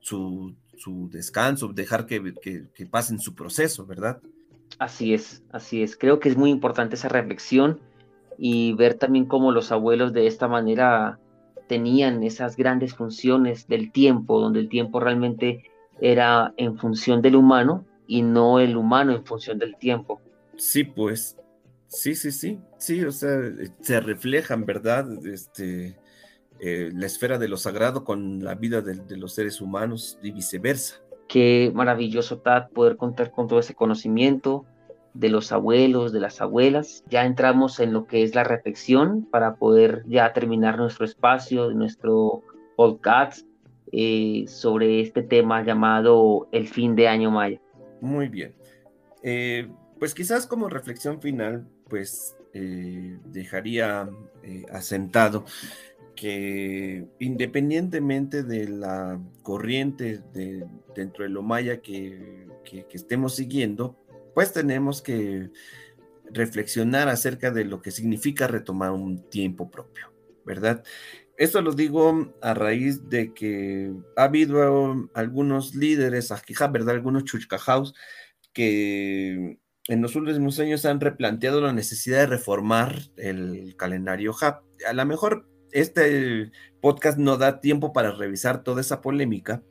su, su descanso, dejar que, que, pasen su proceso, ¿verdad? Así es, así es. Creo que es muy importante esa reflexión y ver también cómo los abuelos de esta manera tenían esas grandes funciones del tiempo, donde el tiempo realmente era en función del humano y no el humano en función del tiempo. Sí, pues, sí, sí, sí, sí, o sea, se reflejan, ¿verdad? Este, eh, la esfera de lo sagrado con la vida de, los seres humanos y viceversa. Qué maravilloso, Tad, poder contar con todo ese conocimiento de los abuelos, de las abuelas. Ya entramos en lo que es la reflexión para poder ya terminar nuestro espacio, nuestro podcast eh, sobre este tema llamado el fin de año maya. Muy bien. Eh, pues quizás como reflexión final, pues eh, dejaría asentado que independientemente de la corriente de, dentro de lo maya que, estemos siguiendo, pues tenemos que reflexionar acerca de lo que significa retomar un tiempo propio, ¿verdad? Esto lo digo a raíz de que ha habido algunos líderes, ¿verdad? Algunos chuchcajaus que en los últimos años han replanteado la necesidad de reformar el calendario. A lo mejor este podcast no da tiempo para revisar toda esa polémica,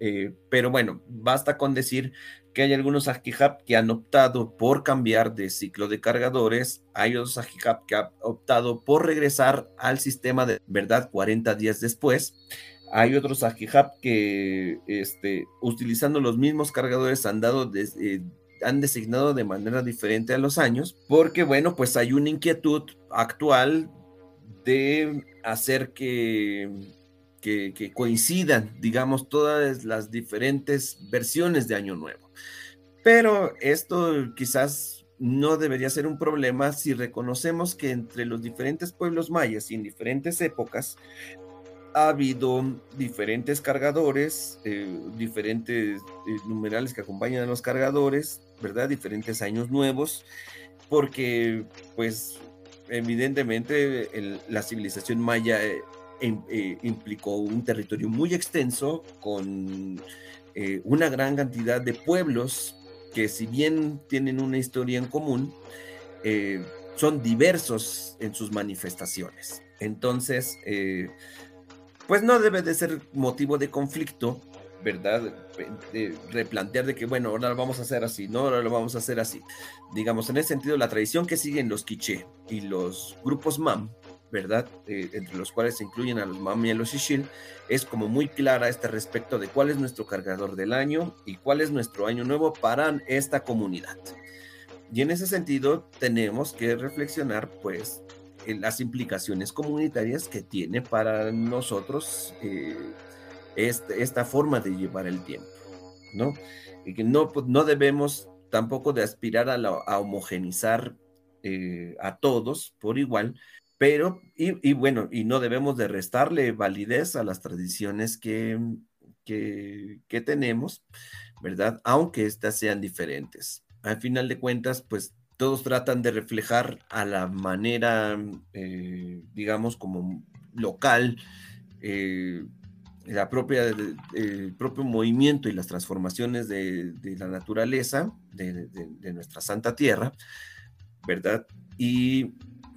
eh, pero bueno, basta con decir que hay algunos Ajihab que han optado por cambiar de ciclo de cargadores, hay otros Ajihab que han optado por regresar al sistema de verdad 40 días después. Hay otros Ajihab que este, utilizando los mismos cargadores han dado eh, han designado de manera diferente a los años, porque bueno, pues hay una inquietud actual de hacer que que, coincidan, digamos, todas las diferentes versiones de Año Nuevo. Pero esto quizás no debería ser un problema si reconocemos que entre los diferentes pueblos mayas y en diferentes épocas ha habido diferentes cargadores, eh, diferentes eh, numerales que acompañan a los cargadores, ¿verdad? Diferentes años nuevos, porque pues evidentemente la civilización maya eh, implicó un territorio muy extenso con una gran cantidad de pueblos que si bien tienen una historia en común, eh, son diversos en sus manifestaciones. Entonces, pues no debe de ser motivo de conflicto, ¿verdad? De replantear de que, bueno, ahora lo vamos a hacer así, no, ahora lo vamos a hacer así. Digamos, en ese sentido, la tradición que siguen los quiché y los grupos MAM ¿verdad? Eh, entre los cuales se incluyen a los Mami y Shishil, es como muy clara este respecto de cuál es nuestro cargador del año y cuál es nuestro año nuevo para esta comunidad. Y en ese sentido tenemos que reflexionar pues en las implicaciones comunitarias que tiene para nosotros eh, este, esta forma de llevar el tiempo, ¿no? Y que no, pues, no debemos tampoco de aspirar a, homogenizar eh, a todos por igual, pero, y, bueno, y no debemos de restarle validez a las tradiciones que, que, tenemos, ¿verdad? Aunque éstas sean diferentes. Al final de cuentas, pues todos tratan de reflejar a la manera, eh, digamos, como local, eh, la propia, el propio movimiento y las transformaciones de, la naturaleza, de, de, nuestra santa tierra, ¿verdad? Y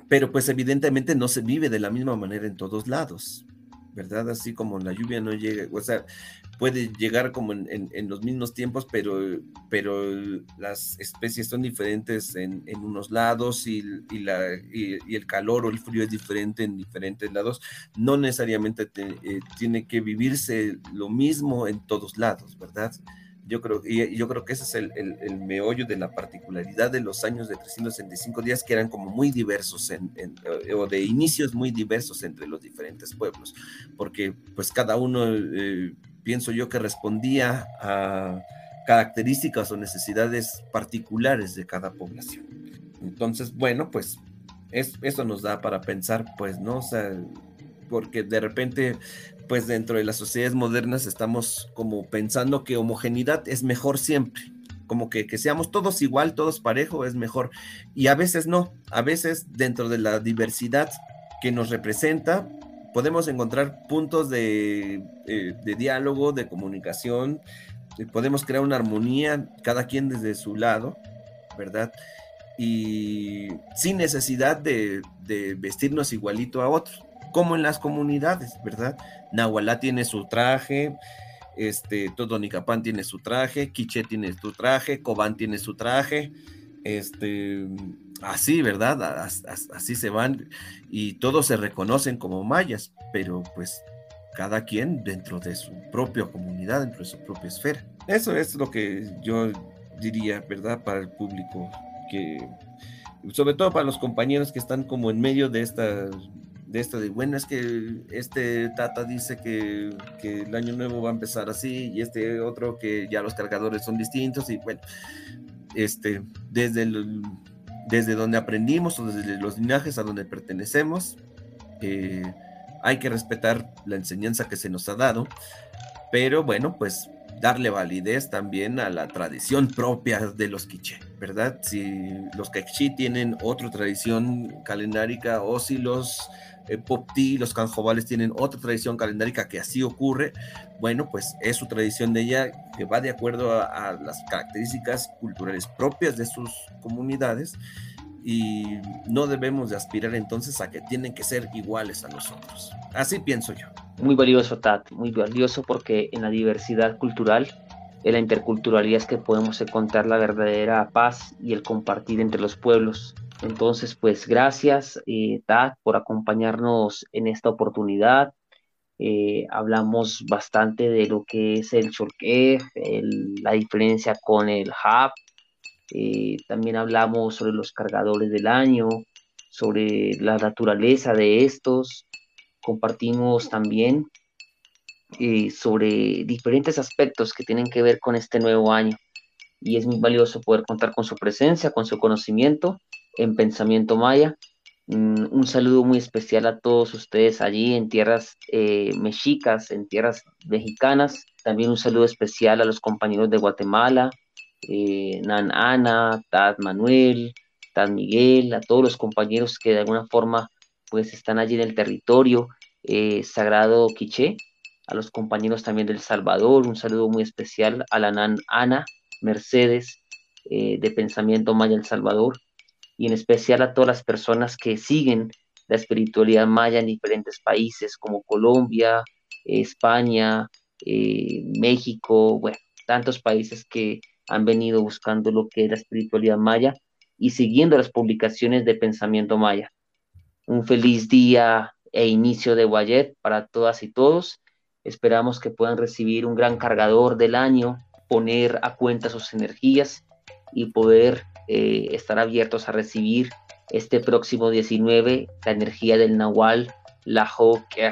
pero pues evidentemente no se vive de la misma manera en todos lados, ¿verdad? Así como la lluvia no llega, o sea, puede llegar como en, los mismos tiempos, pero, pero las especies son diferentes en, unos lados y, la, y, el calor o el frío es diferente en diferentes lados. No necesariamente eh, tiene que vivirse lo mismo en todos lados, ¿verdad? Yo creo, y yo creo que ese es el, el, meollo de la particularidad de los años de 365 días, que eran como muy diversos, en, o de inicios muy diversos entre los diferentes pueblos, porque pues cada uno, eh, pienso yo, que respondía a características o necesidades particulares de cada población. Entonces, bueno, pues es, eso nos da para pensar, pues, ¿no? O sea, porque de repente pues dentro de las sociedades modernas estamos como pensando que homogeneidad es mejor siempre, como que, que seamos todos igual, todos parejo es mejor. Y a veces no, a veces dentro de la diversidad que nos representa, podemos encontrar puntos de, eh, de diálogo, de comunicación, podemos crear una armonía, cada quien desde su lado, ¿verdad? Y sin necesidad de, de vestirnos igualito a otros como en las comunidades, ¿verdad? Nahualá tiene su traje, este, Totonicapán tiene su traje, Quiché tiene su traje, Cobán tiene su traje, este, así, ¿verdad? Así se van y todos se reconocen como mayas, pero pues cada quien dentro de su propia comunidad, dentro de su propia esfera. Eso es lo que yo diría, ¿verdad? Para el público, que sobre todo para los compañeros que están como en medio de esta de esto de, bueno, es que este Tata dice que, que, el año nuevo va a empezar así y este otro que ya los cargadores son distintos y bueno, este, desde, el, desde donde aprendimos o desde los linajes a donde pertenecemos, eh, hay que respetar la enseñanza que se nos ha dado, pero bueno, pues darle validez también a la tradición propia de los quiché, ¿verdad? Si los quiché tienen otra tradición calendárica o si los Popti, los canjobales tienen otra tradición calendárica que así ocurre, bueno, pues es su tradición de ella que va de acuerdo a, las características culturales propias de sus comunidades y no debemos de aspirar entonces a que tienen que ser iguales a nosotros. Así pienso yo. Muy valioso, Tat, muy valioso porque en la diversidad cultural, en la interculturalidad es que podemos encontrar la verdadera paz y el compartir entre los pueblos. Entonces, pues gracias, eh, por acompañarnos en esta oportunidad. Eh, hablamos bastante de lo que es el Cholquej, la diferencia con el Hub. Eh, también hablamos sobre los cargadores del año, sobre la naturaleza de estos. Compartimos también eh, sobre diferentes aspectos que tienen que ver con este nuevo año. Y es muy valioso poder contar con su presencia, con su conocimiento en Pensamiento Maya. Mm, un saludo muy especial a todos ustedes allí en tierras eh, mexicas, en tierras mexicanas. También un saludo especial a los compañeros de Guatemala, eh, Nan Ana, Tad Manuel, Tad Miguel, a todos los compañeros que de alguna forma pues están allí en el territorio eh, sagrado Quiché, a los compañeros también del Salvador, un saludo muy especial a la Nan Ana Mercedes de Pensamiento Maya El Salvador, y en especial a todas las personas que siguen la espiritualidad maya en diferentes países como Colombia, España, eh, México, bueno, tantos países que han venido buscando lo que es la espiritualidad maya y siguiendo las publicaciones de pensamiento maya. Un feliz día e inicio de Guayet para todas y todos. Esperamos que puedan recibir un gran cargador del año, poner a cuenta sus energías y poder eh, estar abiertos a recibir este próximo 19 la energía del Nahual, la Hokeh.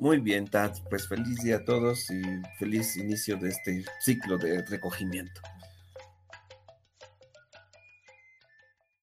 Muy bien, Tad, pues feliz día a todos y feliz inicio de este ciclo de recogimiento.